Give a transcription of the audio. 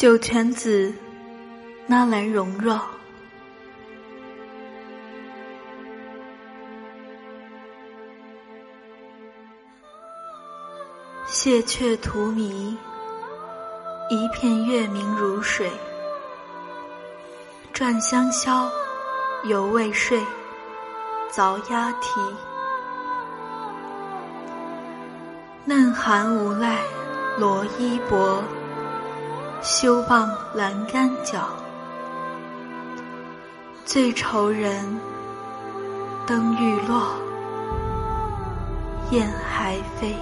九泉子，纳兰容若。谢却荼蘼，一片月明如水。转香消，犹未睡，凿鸦啼。嫩寒无赖，罗衣薄。休傍栏杆角，最愁人。灯欲落，雁还飞。